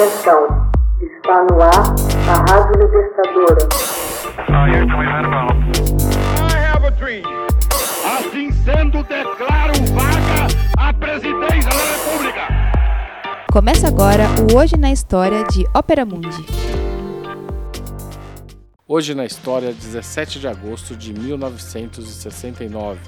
Atenção, está no ar a Rádio Libertadora. Assim sendo, declaro vaga a presidência da República. Começa agora o Hoje na História de Ópera Mundi. Hoje na história, 17 de agosto de 1969,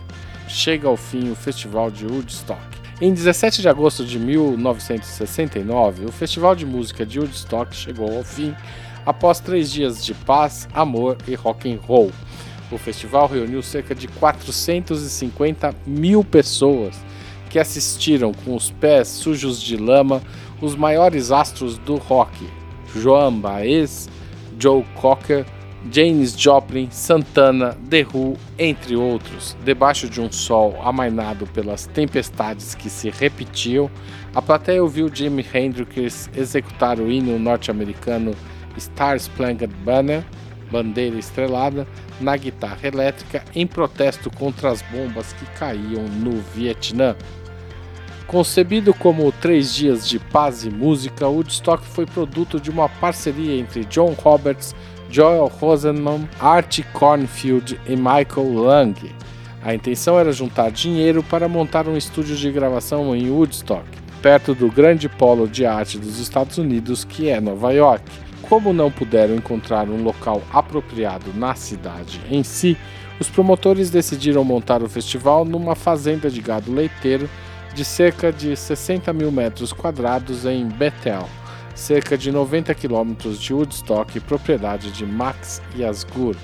chega ao fim o Festival de Woodstock. Em 17 de agosto de 1969, o Festival de Música de Woodstock chegou ao fim após três dias de paz, amor e rock and roll. O festival reuniu cerca de 450 mil pessoas que assistiram com os pés sujos de lama os maiores astros do rock: Joan Baez, Joe Cocker, James Joplin, Santana, The Who, entre outros. Debaixo de um sol amainado pelas tempestades que se repetiam, a plateia ouviu Jimi Hendrix executar o hino norte-americano Star Spangled Banner, bandeira estrelada, na guitarra elétrica em protesto contra as bombas que caíam no Vietnã. Concebido como três dias de paz e música, Woodstock foi produto de uma parceria entre John Roberts, Joel Rosenman, Art Cornfield e Michael Lang. A intenção era juntar dinheiro para montar um estúdio de gravação em Woodstock, perto do grande polo de arte dos Estados Unidos, que é Nova York. Como não puderam encontrar um local apropriado na cidade em si, os promotores decidiram montar o festival numa fazenda de gado leiteiro de cerca de 60 mil metros quadrados em Bethel, cerca de 90 quilômetros de Woodstock, propriedade de Max Yasgur.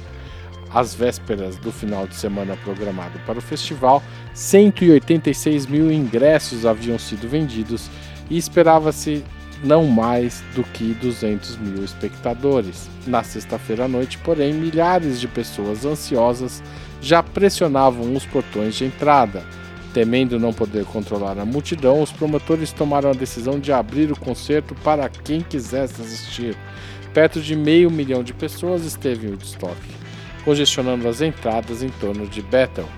Às vésperas do final de semana programado para o festival, 186 mil ingressos haviam sido vendidos e esperava-se não mais do que 200 mil espectadores. Na sexta-feira à noite, porém, milhares de pessoas ansiosas já pressionavam os portões de entrada. Temendo não poder controlar a multidão, os promotores tomaram a decisão de abrir o concerto para quem quisesse assistir. Perto de meio milhão de pessoas esteve em Woodstock, congestionando as entradas em torno de Bethel.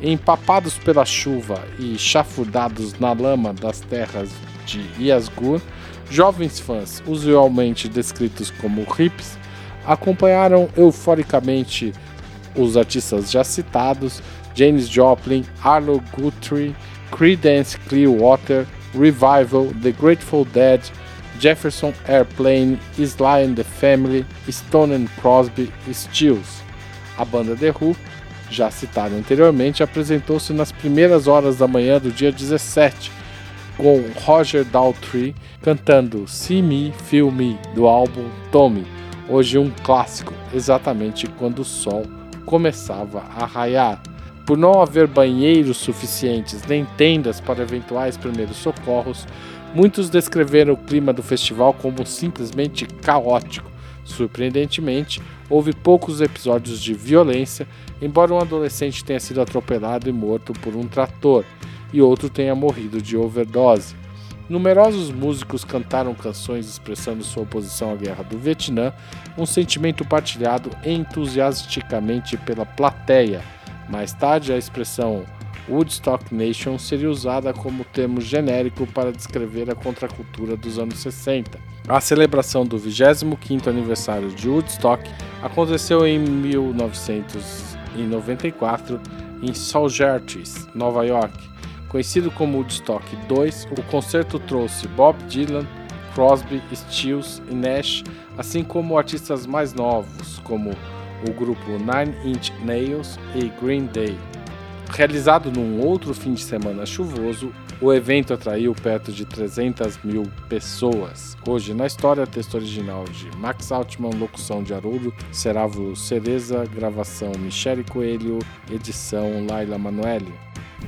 Empapados pela chuva e chafurdados na lama das terras de Yasgur, jovens fãs, usualmente descritos como hippies, acompanharam euforicamente os artistas já citados, James Joplin, Arlo Guthrie, Creedence Clearwater, Revival, The Grateful Dead, Jefferson Airplane, Sly and the Family, Stone and Crosby Stills. A banda The Who, já citada anteriormente, apresentou-se nas primeiras horas da manhã do dia 17, com Roger Daltrey cantando See Me, Feel Me, do álbum Tommy, hoje um clássico, exatamente quando o sol começava a raiar. Por não haver banheiros suficientes nem tendas para eventuais primeiros socorros, muitos descreveram o clima do festival como simplesmente caótico. Surpreendentemente, houve poucos episódios de violência, embora um adolescente tenha sido atropelado e morto por um trator, e outro tenha morrido de overdose. Numerosos músicos cantaram canções expressando sua oposição à guerra do Vietnã, um sentimento partilhado entusiasticamente pela plateia. Mais tarde, a expressão Woodstock Nation seria usada como termo genérico para descrever a contracultura dos anos 60. A celebração do 25º aniversário de Woodstock aconteceu em 1994 em Saugerties, Nova York. Conhecido como Woodstock 2, o concerto trouxe Bob Dylan, Crosby, Stills e Nash, assim como artistas mais novos, como o grupo Nine Inch Nails e Green Day. Realizado num outro fim de semana chuvoso, o evento atraiu perto de 300 mil pessoas. Hoje na história, texto original de Max Altman, locução de Haroldo Seravo Cereza, gravação Michele Coelho, edição Laila Manoeli.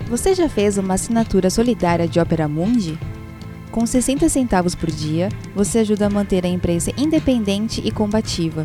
Você já fez uma assinatura solidária de Ópera Mundi? Com 60 centavos por dia, você ajuda a manter a imprensa independente e combativa.